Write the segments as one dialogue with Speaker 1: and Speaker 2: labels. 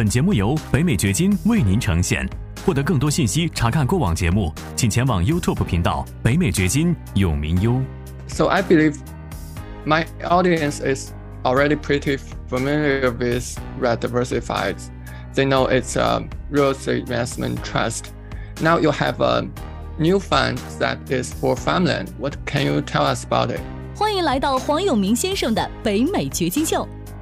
Speaker 1: 本节目由北美掘金为您呈现。获得更多信息，查看过往节目，请前往 YouTube 频道“北美掘金永明优”。
Speaker 2: So I believe my audience is already pretty familiar with Red Diversified. They know it's a real estate investment trust. Now you have a new fund that is for farmland. What can you tell us about it?
Speaker 3: 欢迎来到黄永明先生的北美掘金秀。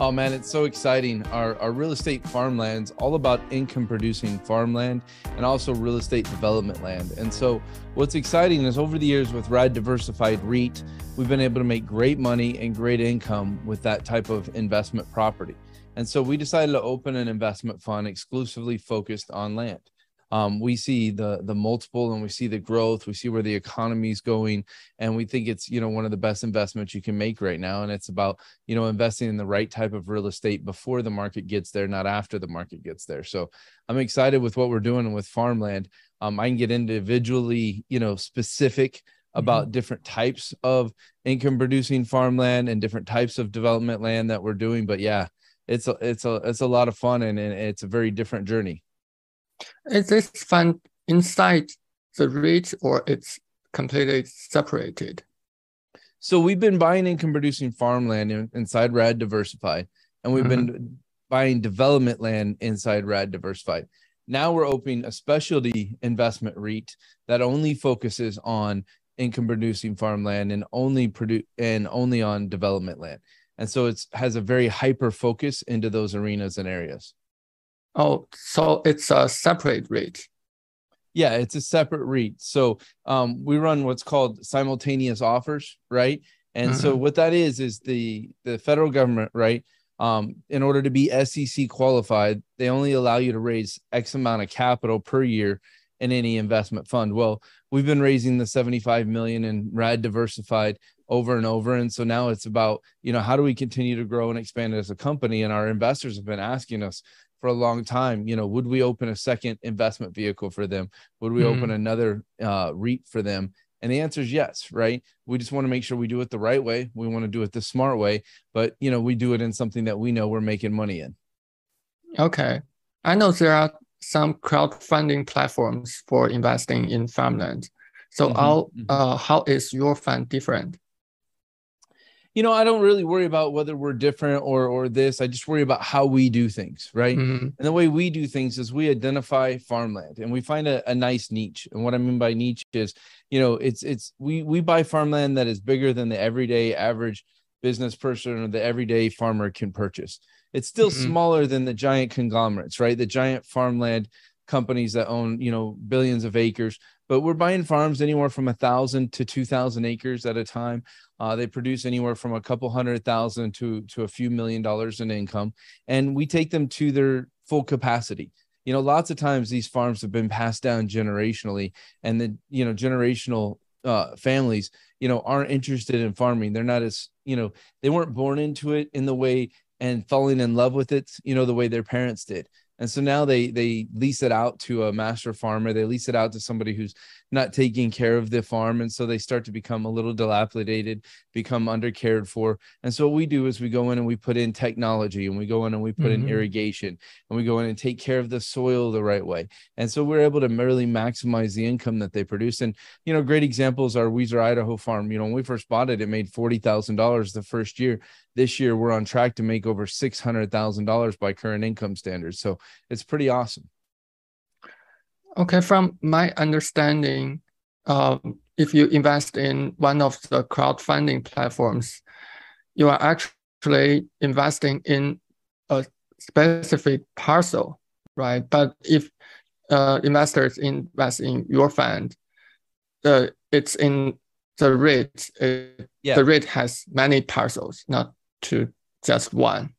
Speaker 4: Oh man, it's so exciting. Our, our real estate farmland's all about income producing farmland and also real estate development land. And so, what's exciting is over the years with Rad Diversified REIT, we've been able to make great money and great income with that type of investment property. And so, we decided to open an investment fund exclusively focused on land. Um, we see the the multiple and we see the growth we see where the economy is going and we think it's you know one of the best investments you can make right now and it's about you know investing in the right type of real estate before the market gets there not after the market gets there. So i'm excited with what we're doing with farmland. Um, i can get individually you know specific about mm-hmm. different types of income producing farmland and different types of development land that we're doing but yeah it's a it's a it's a lot of fun and, and it's a very different journey
Speaker 2: is this fund inside the REIT or it's completely separated?
Speaker 4: So we've been buying income producing farmland in, inside Rad Diversified, and we've mm-hmm. been buying development land inside Rad Diversified. Now we're opening a specialty investment REIT that only focuses on income producing farmland and only produce and only on development land. And so it's has a very hyper focus into those arenas and areas.
Speaker 2: Oh, so it's a separate REIT.
Speaker 4: Yeah, it's a separate REIT. So um, we run what's called simultaneous offers, right? And mm-hmm. so what that is is the the federal government, right? Um, in order to be SEC qualified, they only allow you to raise X amount of capital per year in any investment fund. Well, we've been raising the 75 million in RAD diversified over and over. And so now it's about, you know, how do we continue to grow and expand as a company? And our investors have been asking us, for a long time you know would we open a second investment vehicle for them? Would we mm. open another uh, REIT for them? And the answer is yes right? We just want to make sure we do it the right way. We want to do it the smart way. But you know we do it in something that we know we're making money in.
Speaker 2: Okay. I know there are some crowdfunding platforms for investing in farmland. So mm-hmm. how, uh, how is your fund different
Speaker 4: you know, I don't really worry about whether we're different or or this. I just worry about how we do things, right? Mm-hmm. And the way we do things is we identify farmland and we find a, a nice niche. And what I mean by niche is, you know, it's it's we we buy farmland that is bigger than the everyday average business person or the everyday farmer can purchase. It's still mm-hmm. smaller than the giant conglomerates, right? The giant farmland companies that own, you know, billions of acres but we're buying farms anywhere from a thousand to two thousand acres at a time. Uh, they produce anywhere from a couple hundred thousand to to a few million dollars in income, and we take them to their full capacity. You know, lots of times these farms have been passed down generationally, and the you know generational uh, families, you know, aren't interested in farming. They're not as you know they weren't born into it in the way and falling in love with it, you know, the way their parents did and so now they they lease it out to a master farmer. They lease it out to somebody who's not taking care of the farm and so they start to become a little dilapidated become undercared for. And so what we do is we go in and we put in technology and we go in and we put mm-hmm. in irrigation and we go in and take care of the soil the right way. And so we're able to really maximize the income that they produce. And you know great examples are Weiser Idaho farm. You know when we first bought it it made $40,000 the first year. This year we're on track to make over $600,000 by current income standards. So it's pretty awesome
Speaker 2: Okay, from my understanding, um, if you invest in one of the crowdfunding platforms, you are actually investing in a specific parcel, right? But if uh, investors invest in your fund, uh, it's in the. It, yeah. The REIT has many parcels, not to just one.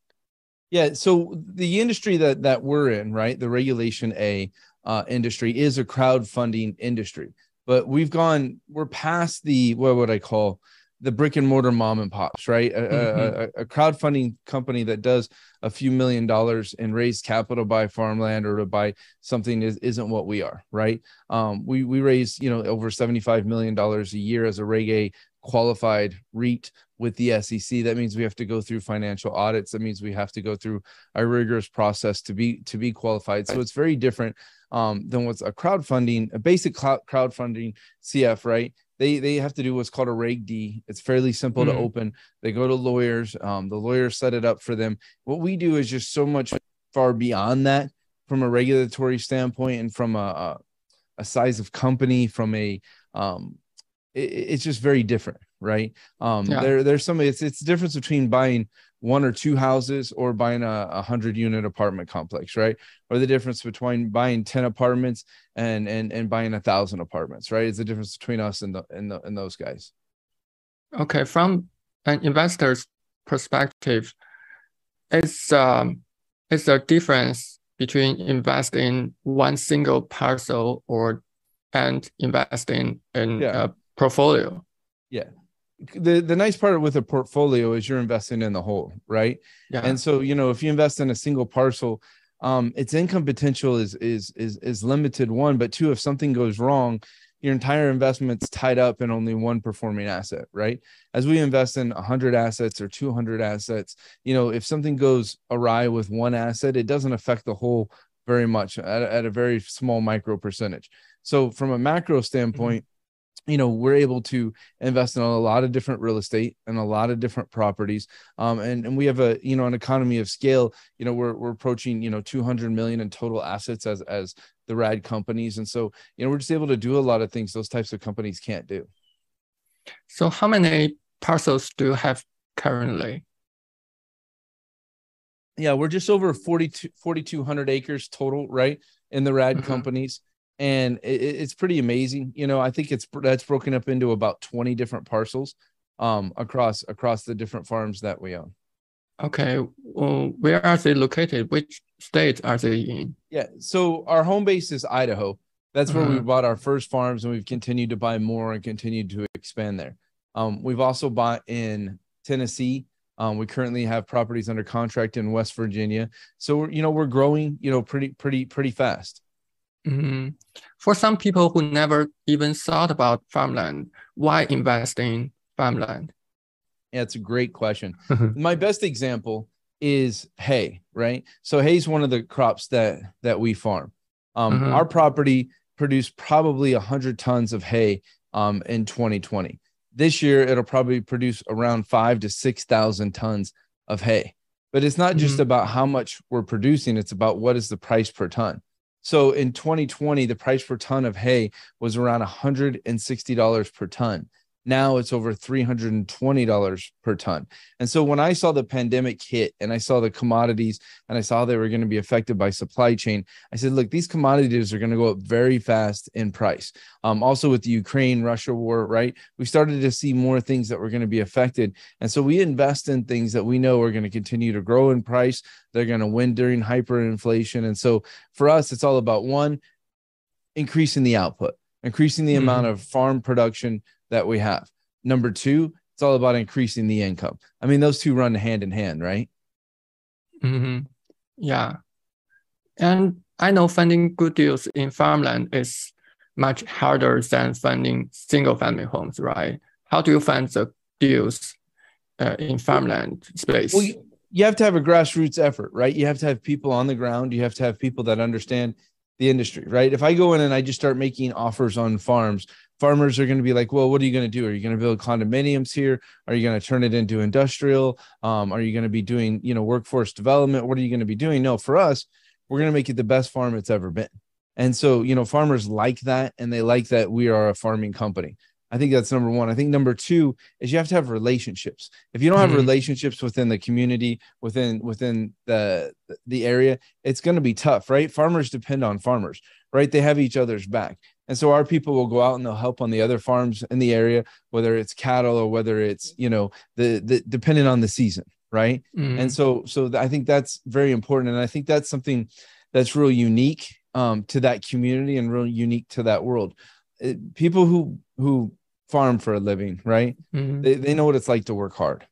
Speaker 4: Yeah. So the industry that that we're in, right, the regulation A uh, industry is a crowdfunding industry, but we've gone, we're past the what would I call the brick and mortar mom and pops, right? A, mm-hmm. a, a, crowdfunding company that does a few million dollars and raise capital to buy farmland or to buy something is, isn't what we are, right? Um, we we raise you know over seventy five million dollars a year as a Reg A qualified REIT with the SEC. That means we have to go through financial audits. That means we have to go through a rigorous process to be to be qualified. So it's very different um, than what's a crowdfunding, a basic crowdfunding CF, right? They they have to do what's called a Reg D. It's fairly simple mm-hmm. to open. They go to lawyers. Um, the lawyers set it up for them. What we do is just so much far beyond that from a regulatory standpoint and from a, a, a size of company, from a um, it, it's just very different, right? Um, yeah. there there's some it's it's the difference between buying one or two houses or buying a, a hundred unit apartment complex, right? Or the difference between buying 10 apartments and and and buying a thousand apartments, right? It's the difference between us and the and the and those guys.
Speaker 2: Okay, from an investor's perspective, it's um it's a difference between investing one single parcel or and investing in yeah. a portfolio.
Speaker 4: Yeah. The the nice part with a portfolio is you're investing in the whole, right? Yeah. And so, you know, if you invest in a single parcel, um, its income potential is is is is limited one, but two, if something goes wrong, your entire investment's tied up in only one performing asset, right? As we invest in 100 assets or 200 assets, you know, if something goes awry with one asset, it doesn't affect the whole very much at, at a very small micro percentage. So, from a macro standpoint, you know we're able to invest in a lot of different real estate and a lot of different properties. Um, and, and we have a you know an economy of scale you know we're, we're approaching you know 200 million in total assets as as the rad companies. And so you know we're just able to do a lot of things those types of companies can't do.
Speaker 2: So how many parcels do you have currently?
Speaker 4: Yeah we're just over 42 4200 acres total right in the rad mm-hmm. companies and it, it's pretty amazing. You know, I think it's that's broken up into about 20 different parcels um, across across the different farms that we own.
Speaker 2: Okay, well, where are they located? Which states are they in?
Speaker 4: Yeah, so our home base is Idaho. That's where uh-huh. we bought our first farms, and we've continued to buy more and continued to expand there. Um, we've also bought in Tennessee. Um, we currently have properties under contract in West Virginia. So we're, you know, we're growing, you know, pretty, pretty, pretty fast.
Speaker 2: Mm-hmm. For some people who never even thought about farmland, why invest in farmland?
Speaker 4: Yeah, it's a great question. My best example is hay, right? So hay is one of the crops that that we farm. Um, mm-hmm. Our property produced probably 100 tons of hay um, in 2020. This year, it'll probably produce around five to 6,000 tons of hay. But it's not just mm-hmm. about how much we're producing, it's about what is the price per ton. So in 2020, the price per ton of hay was around $160 per ton. Now it's over $320 per ton. And so when I saw the pandemic hit and I saw the commodities and I saw they were going to be affected by supply chain, I said, look, these commodities are going to go up very fast in price. Um, also with the Ukraine Russia war, right? We started to see more things that were going to be affected. And so we invest in things that we know are going to continue to grow in price. They're going to win during hyperinflation. And so for us, it's all about one, increasing the output, increasing the mm-hmm. amount of farm production that we have. Number two, it's all about increasing the income. I mean, those two run hand in hand, right?
Speaker 2: Mm-hmm. Yeah. And I know finding good deals in farmland is much harder than finding single family homes, right? How do you find the deals uh, in farmland space?
Speaker 4: Well, you have to have a grassroots effort, right? You have to have people on the ground. You have to have people that understand the industry, right? If I go in and I just start making offers on farms, farmers are going to be like, well, what are you going to do? Are you going to build condominiums here? Are you going to turn it into industrial? Um, are you going to be doing, you know, workforce development? What are you going to be doing? No, for us, we're going to make it the best farm it's ever been. And so, you know, farmers like that and they like that we are a farming company. I think that's number one. I think number two is you have to have relationships. If you don't have mm-hmm. relationships within the community, within within the the area, it's going to be tough, right? Farmers depend on farmers, right? They have each other's back. And so our people will go out and they'll help on the other farms in the area, whether it's cattle or whether it's, you know, the, the depending on the season, right mm-hmm. and so so i think that's very important and i think that's something that's real unique um, to that community and real unique to that world it, people who who farm for a living right mm-hmm. they, they know what it's like to work hard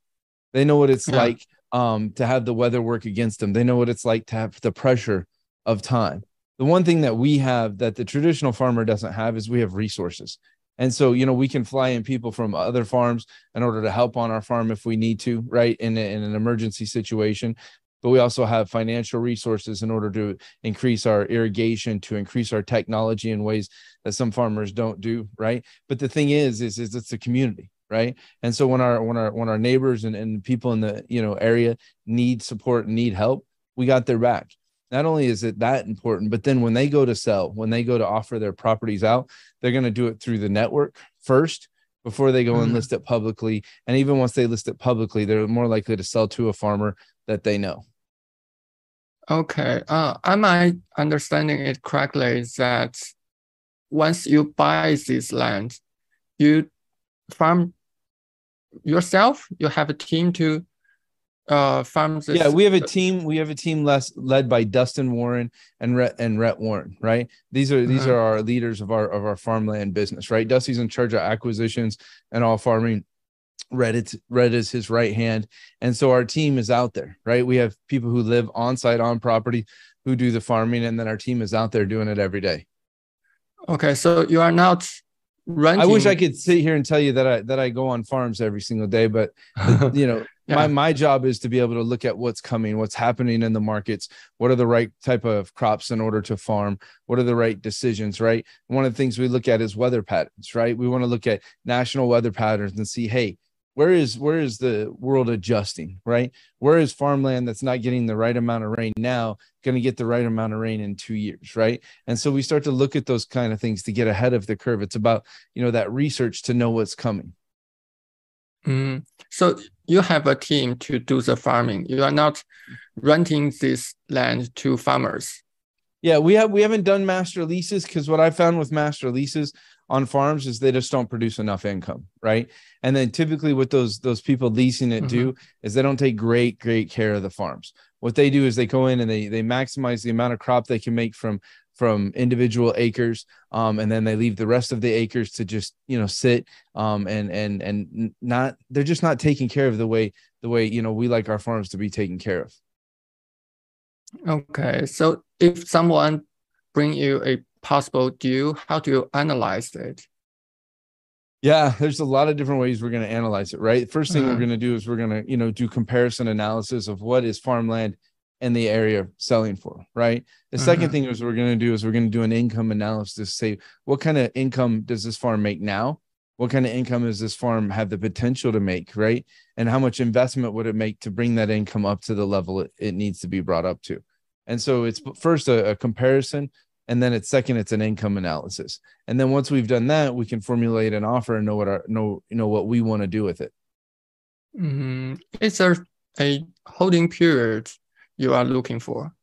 Speaker 4: they know what it's yeah. like um, to have the weather work against them they know what it's like to have the pressure of time the one thing that we have that the traditional farmer doesn't have is we have resources and so, you know, we can fly in people from other farms in order to help on our farm if we need to, right? In, in an emergency situation. But we also have financial resources in order to increase our irrigation, to increase our technology in ways that some farmers don't do, right? But the thing is, is, is it's a community, right? And so when our when our when our neighbors and, and people in the you know area need support and need help, we got their back not only is it that important, but then when they go to sell, when they go to offer their properties out, they're going to do it through the network first before they go mm-hmm. and list it publicly. And even once they list it publicly, they're more likely to sell to a farmer that they know.
Speaker 2: Okay. Uh, am I understanding it correctly that once you buy this land, you farm yourself, you have a team to uh farms
Speaker 4: yeah we have a team we have a team less led by dustin warren and rhett and rhett warren right? These are these uh-huh. are our leaders of our of our farmland business right? Dusty's in charge of acquisitions and all farming. Rhett, Red is his right hand. And so our team is out there right? We have people who live on site on property who do the farming and then our team is out there doing it every day.
Speaker 2: Okay so you are not Renting.
Speaker 4: I wish I could sit here and tell you that I that I go on farms every single day, but you know, yeah. my my job is to be able to look at what's coming what's happening in the markets what are the right type of crops in order to farm what are the right decisions right one of the things we look at is weather patterns right we want to look at national weather patterns and see hey where is where is the world adjusting right where is farmland that's not getting the right amount of rain now going to get the right amount of rain in two years right and so we start to look at those kind of things to get ahead of the curve it's about you know that research to know what's coming
Speaker 2: Mm. So you have a team to do the farming. You are not renting this land to farmers.
Speaker 4: Yeah, we have we haven't done master leases because what I found with master leases on farms is they just don't produce enough income, right? And then typically what those those people leasing it mm-hmm. do is they don't take great great care of the farms. What they do is they go in and they they maximize the amount of crop they can make from from individual acres um, and then they leave the rest of the acres to just you know sit um, and and and not they're just not taking care of the way the way you know we like our farms to be taken care of
Speaker 2: okay so if someone bring you a possible deal how do you analyze it
Speaker 4: yeah, there's a lot of different ways we're going to analyze it, right? First thing uh-huh. we're going to do is we're going to, you know, do comparison analysis of what is farmland in the area selling for, right? The 2nd mm-hmm. thing is we're going to do is we're going to do an income analysis. Say what kind of income does this farm make now? What kind of income does this farm have the potential to make, right? And how much investment would it make to bring that income up to the level it, it needs to be brought up to? And so it's first a, a comparison, and then it's second it's an income analysis. And then once we've done that, we can formulate an offer and know what our know you know what we want to do with it.
Speaker 2: Mm-hmm. Is there a holding period you are looking for?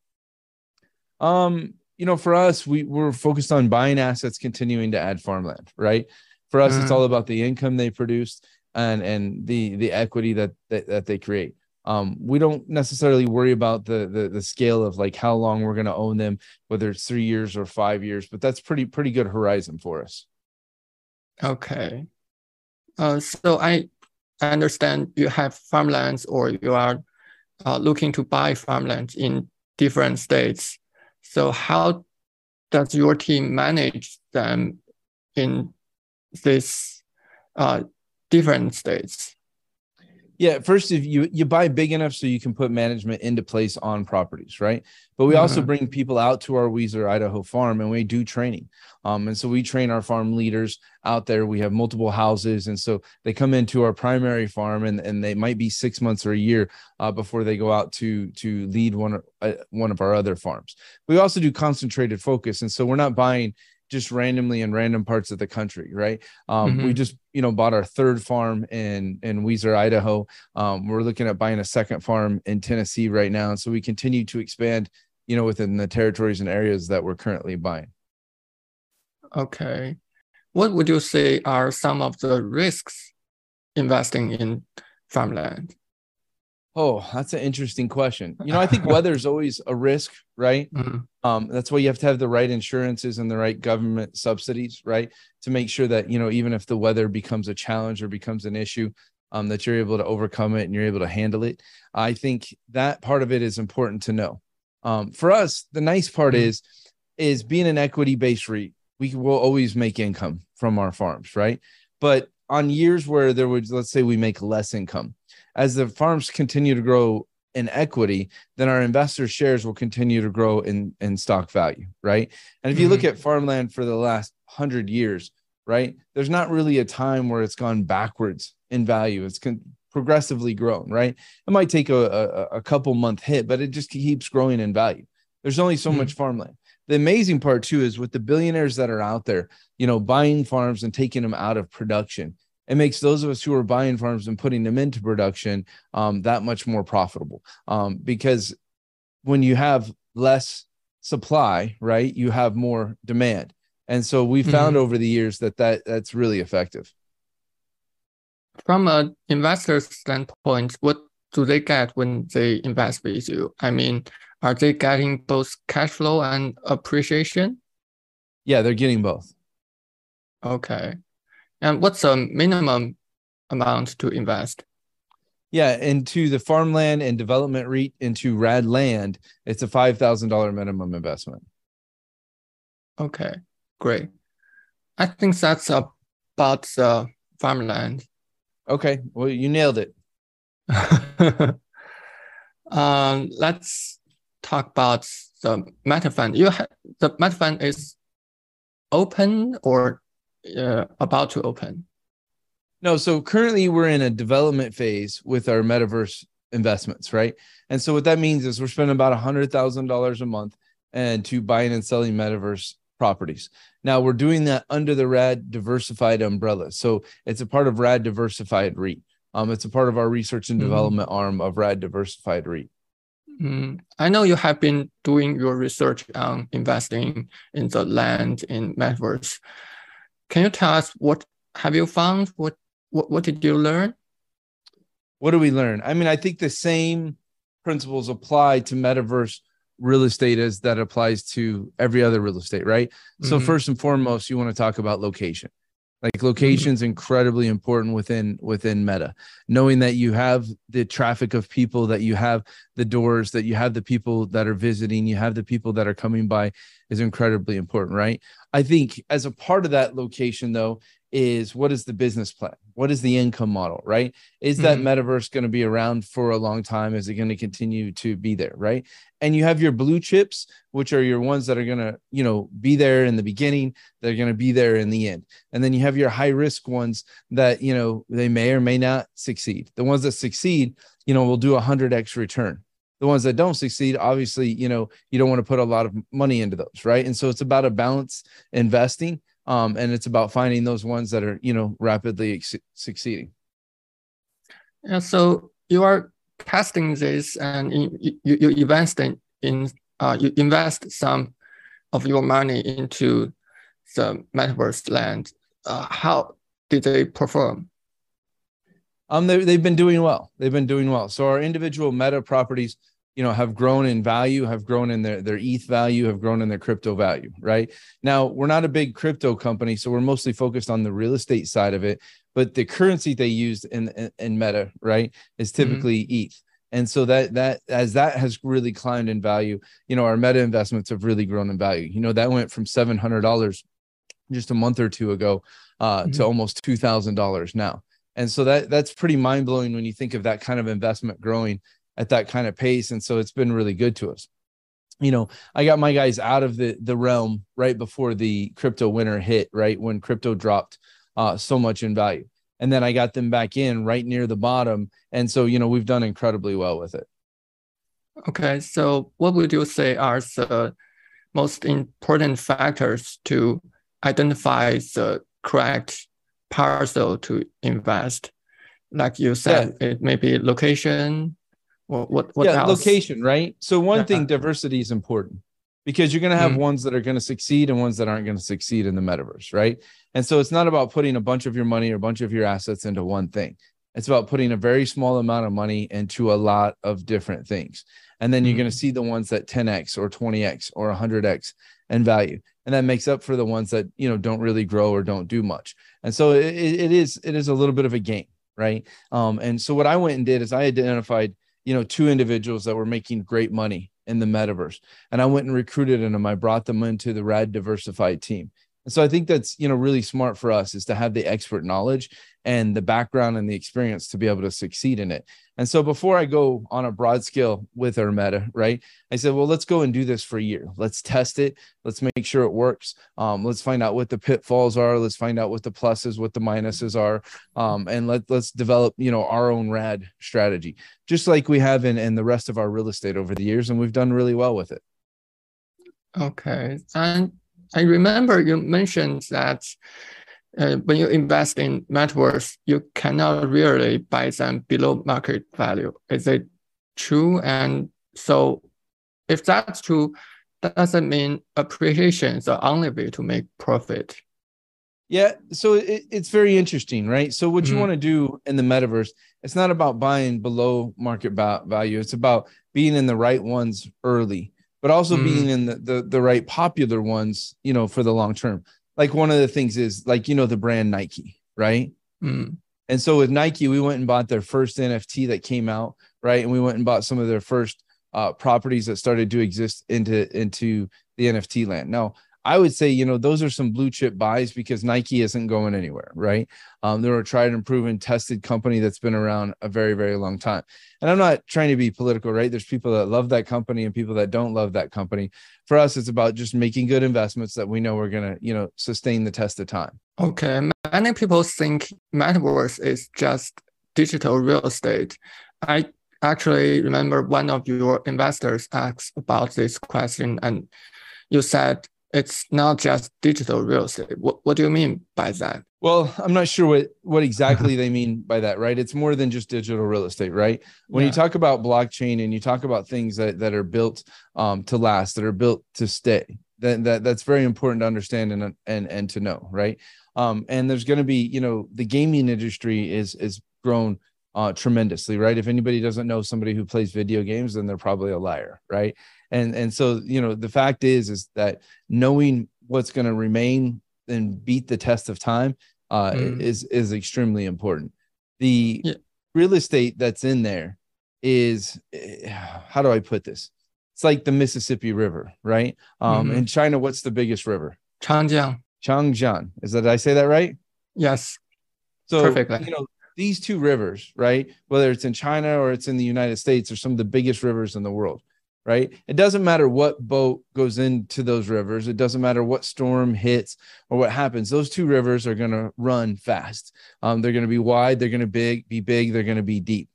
Speaker 4: Um, you know, for us, we we're focused on buying assets, continuing to add farmland, right? For us, mm. it's all about the income they produce and and the the equity that that, that they create. Um, we don't necessarily worry about the, the the scale of like how long we're going to own them, whether it's three years or five years, but that's pretty pretty good horizon for us.
Speaker 2: Okay. Uh, so I understand you have farmlands or you are uh, looking to buy farmlands in different states. So how does your team manage them in these uh, different states?
Speaker 4: Yeah, first if you you buy big enough so you can put management into place on properties, right? But we mm-hmm. also bring people out to our Weiser, Idaho farm and we do training. Um, and so we train our farm leaders out there. We have multiple houses. And so they come into our primary farm and, and they might be six months or a year uh, before they go out to to lead one, uh, one of our other farms. We also do concentrated focus. And so we're not buying just randomly in random parts of the country, right? Um, mm-hmm. We just you know bought our third farm in in Weiser, Idaho. Um, we're looking at buying a second farm in Tennessee right now, and so we continue to expand, you know, within the territories and areas that we're currently buying.
Speaker 2: Okay, what would you say are some of the risks investing in farmland?
Speaker 4: Oh, that's an interesting question. You know, I think weather is always a risk, right? Mm-hmm. Um, that's why you have to have the right insurances and the right government subsidies, right? To make sure that, you know, even if the weather becomes a challenge or becomes an issue, um, that you're able to overcome it and you're able to handle it. I think that part of it is important to know. Um, for us, the nice part mm-hmm. is, is being an equity based REIT, we will always make income from our farms, right? But on years where there was, let's say we make less income, as the farms continue to grow in equity, then our investor shares will continue to grow in, in stock value, right? And if you mm-hmm. look at farmland for the last hundred years, right, there's not really a time where it's gone backwards in value. It's con- progressively grown, right? It might take a, a, a, couple month hit, but it just keeps growing in value. There's only so mm-hmm. much farmland. The amazing part too is with the billionaires that are out there, you know, buying farms and taking them out of production it makes those of us who are buying farms and putting them into production um, that much more profitable. Um, because when you have less supply right you have more demand. And so we found mm-hmm. over the years that, that that's really effective.
Speaker 2: From an investor's standpoint what do they get when they invest with you? I mean are they getting both cash flow and appreciation
Speaker 4: yeah they're getting both
Speaker 2: okay and what's the minimum amount to invest?
Speaker 4: Yeah, into the farmland and development REIT into rad land, it's a five thousand dollar minimum investment.
Speaker 2: Okay, great. I think that's about the farmland.
Speaker 4: Okay, well you nailed it.
Speaker 2: um, let's talk about the meta fund. You ha- the meta fund is open or uh, about to open?
Speaker 4: No, so currently we're in a development phase with our metaverse investments, right? And so what that means is we're spending about a hundred thousand dollars a month and to buying and selling metaverse properties. Now we're doing that under the RAD diversified umbrella. So it's a part of RAD diversified REIT. Um, it's a part of our research and mm-hmm. development mm. arm of RAD diversified REIT.
Speaker 2: Mm, I know you have been doing your research on investing in the land in metaverse. Can you tell us what have you found? What what, what did you learn?
Speaker 4: What do we learn? I mean, I think the same principles apply to metaverse real estate as that applies to every other real estate, right? Mm-hmm. So first and foremost, you want to talk about location. Like location's incredibly important within within Meta. Knowing that you have the traffic of people, that you have the doors, that you have the people that are visiting, you have the people that are coming by is incredibly important, right? I think as a part of that location though is what is the business plan? What is the income model, right? Is that mm-hmm. metaverse going to be around for a long time? Is it going to continue to be there, right? And you have your blue chips, which are your ones that are going to, you know, be there in the beginning, they're going to be there in the end. And then you have your high risk ones that, you know, they may or may not succeed. The ones that succeed, you know, will do a 100x return. The ones that don't succeed, obviously, you know, you don't want to put a lot of money into those, right? And so it's about a balance investing um, and it's about finding those ones that are you know rapidly ex- succeeding.
Speaker 2: Yeah so you are testing this and you, you invest in, in uh, you invest some of your money into the metaverse land. Uh, how did they perform?
Speaker 4: Um they, they've been doing well. They've been doing well. So our individual meta properties you know have grown in value have grown in their their eth value have grown in their crypto value right now we're not a big crypto company so we're mostly focused on the real estate side of it but the currency they used in in, in meta right is mm-hmm. typically mm-hmm. eth and so that that as that has really climbed in value you know our meta investments have really grown in value you know that went from $700 just a month or two ago uh, mm-hmm. to almost $2000 now and so that that's pretty mind-blowing when you think of that kind of investment growing at that kind of pace. And so it's been really good to us. You know, I got my guys out of the the realm right before the crypto winter hit, right when crypto dropped uh, so much in value, and then I got them back in right near the bottom, and so you know we've done incredibly well with it.
Speaker 2: Okay, so what would you say are the most important factors to identify the correct parcel to invest? Like you said, yeah. it may be location, what what, what
Speaker 4: yeah, else? location, right? So one yeah. thing, diversity is important because you're going to have mm. ones that are going to succeed and ones that aren't going to succeed in the metaverse, right? And so it's not about putting a bunch of your money or a bunch of your assets into one thing. It's about putting a very small amount of money into a lot of different things. And then you're mm-hmm. going to see the ones that 10x or 20x or 100x in value. And that makes up for the ones that, you know, don't really grow or don't do much. And so it, it is it is a little bit of a game, right? Um, and so what I went and did is I identified, you know, two individuals that were making great money in the metaverse. And I went and recruited them. I brought them into the Rad Diversified team. And so I think that's, you know, really smart for us is to have the expert knowledge and the background and the experience to be able to succeed in it. And so before I go on a broad scale with our meta, right, I said, well, let's go and do this for a year. Let's test it. Let's make sure it works. Um, let's find out what the pitfalls are. Let's find out what the pluses, what the minuses are, um, and let let's develop, you know, our own rad strategy, just like we have in in the rest of our real estate over the years, and we've done really well with it.
Speaker 2: Okay, and I remember you mentioned that uh, when you invest in metaverse, you cannot really buy them below market value. Is it true? And so, if that's true, that doesn't mean appreciation is the only way to make profit.
Speaker 4: Yeah, so it, it's very interesting, right? So what you mm want to do in the metaverse, it's not about buying below market value. It's about being in the right ones early but also mm. being in the, the, the right popular ones, you know, for the long term. Like one of the things is like you know the brand Nike, right? Mm. And so with Nike, we went and bought their first NFT that came out, right? And we went and bought some of their first uh, properties that started to exist into into the NFT land. Now, I would say, you know, those are some blue chip buys because Nike isn't going anywhere, right? Um, they're a tried and proven, tested company that's been around a very, very long time. And I'm not trying to be political, right? There's people that love that company and people that don't love that company. For us, it's about just making good investments that we know we're going to, you know, sustain the test of time.
Speaker 2: Okay. Many people think metaverse is just digital real estate. I actually remember one of your investors asked about this question and you said it's not just digital real estate. What, what do you mean by that?
Speaker 4: Well, I'm not sure what, what exactly they mean by that, right? It's more than just digital real estate, right? When yeah. you talk about blockchain and you talk about things that, that are built um, to last, that are built to stay, that, that that's very important to understand and, and, and to know, right? Um, and there's going to be, you know, the gaming industry is, is grown uh, tremendously, right? If anybody doesn't know somebody who plays video games, then they're probably a liar, right? And and so you know the fact is is that knowing what's going to remain and beat the test of time uh, mm. is is extremely important. The yeah. real estate that's in there is eh, how do i put this? It's like the mississippi river right? Um mm-hmm. in china what's the biggest river?
Speaker 2: Changjiang.
Speaker 4: Changjiang. Is that did i say that right?
Speaker 2: Yes.
Speaker 4: So perfectly. you know these two rivers right whether it's in china or it's in the united states are some of the biggest rivers in the world right? It doesn't matter what boat goes into those rivers. It doesn't matter what storm hits or what happens. Those two rivers are going to run fast. Um, they're going to be wide. They're going to big, be big. They're going to be deep.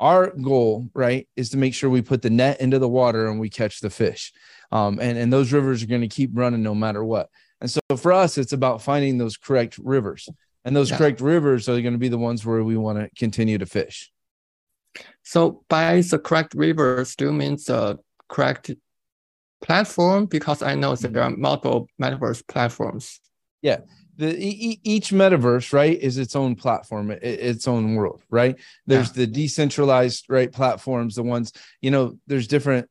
Speaker 4: Our goal, right, is to make sure we put the net into the water and we catch the fish. Um, and, and those rivers are going to keep running no matter what. And so for us, it's about finding those correct rivers. And those yeah. correct rivers are going to be the ones where we want to continue to fish.
Speaker 2: So by the correct rivers do means the correct platform? Because I know that there are multiple metaverse platforms.
Speaker 4: Yeah. The, each metaverse right is its own platform its own world right there's yeah. the decentralized right platforms the ones you know there's different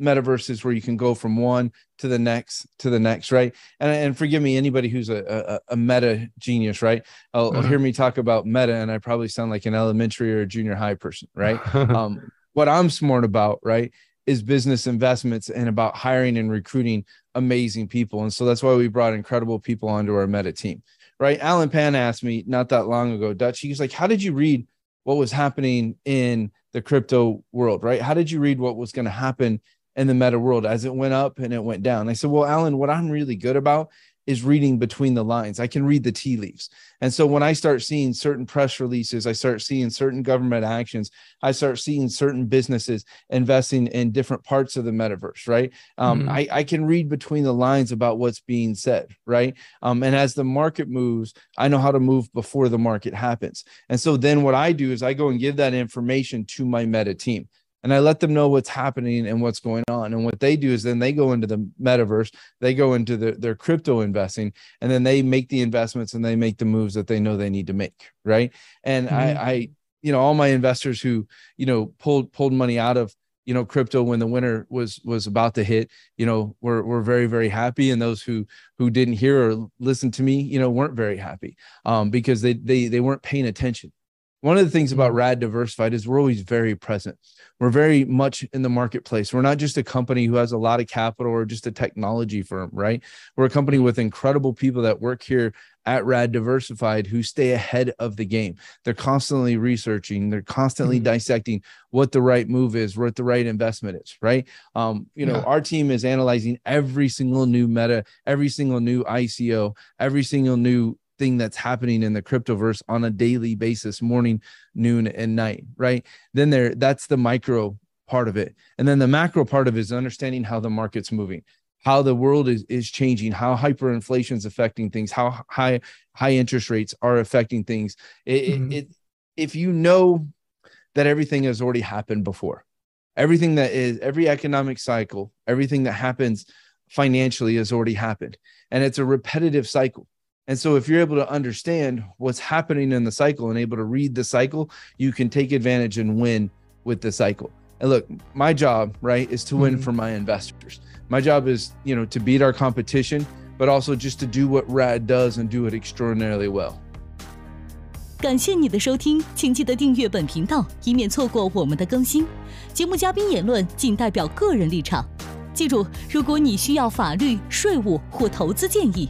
Speaker 4: metaverses where you can go from one to the next to the next right and, and forgive me anybody who's a, a, a meta genius right I'll, mm-hmm. hear me talk about meta and i probably sound like an elementary or junior high person right um, what i'm smart about right is business investments and about hiring and recruiting amazing people. And so that's why we brought incredible people onto our meta team, right? Alan Pan asked me not that long ago, Dutch, he was like, How did you read what was happening in the crypto world, right? How did you read what was going to happen in the meta world as it went up and it went down? I said, Well, Alan, what I'm really good about is reading between the lines. I can read the tea leaves. And so when I start seeing certain press releases, I start seeing certain government actions, I start seeing certain businesses investing in different parts of the metaverse, right? Um, mm-hmm. I, I, can read between the lines about what's being said, right? Um, and as the market moves, I know how to move before the market happens. And so then what I do is I go and give that information to my meta team and I let them know what's happening and what's going on. And what they do is then they go into the metaverse, they go into the, their crypto investing, and then they make the investments and they make the moves that they know they need to make. Right. And mm-hmm. I, I you know all my investors who you know pulled pulled money out of you know crypto when the winter was was about to hit you know we're, we're very very happy and those who who didn't hear or listen to me you know weren't very happy um because they they they weren't paying attention one of the things about rad diversified is we're always very present we're very much in the marketplace we're not just a company who has a lot of capital or just a technology firm right we're a company with incredible people that work here at Rad Diversified who stay ahead of the game. They're constantly researching, they're constantly mm-hmm. dissecting what the right move is, what the right investment is, right? Um, you know, yeah. our team is analyzing every single new meta, every single new ICO, every single new thing that's happening in the cryptoverse on a daily basis, morning, noon, and night, right? Then there that's the micro part of it. And then the macro part of it is understanding how the market's moving how the world is, is changing, how hyperinflation is affecting things, how high high interest rates are affecting things. It, mm-hmm. it, if you know that everything has already happened before, everything that is every economic cycle, everything that happens financially has already happened, and it's a repetitive cycle. And so, if you're able to understand what's happening in the cycle and able to read the cycle, you can take advantage and win with the cycle. And look, my job, right, is to win mm-hmm. for my investors. My job is, you know, to beat our competition, but also just to do what Rad does and do it extraordinarily well.
Speaker 3: 感谢你的收听，请记得订阅本频道，以免错过我们的更新。节目嘉宾言论仅代表个人立场。记住，如果你需要法律、税务或投资建议，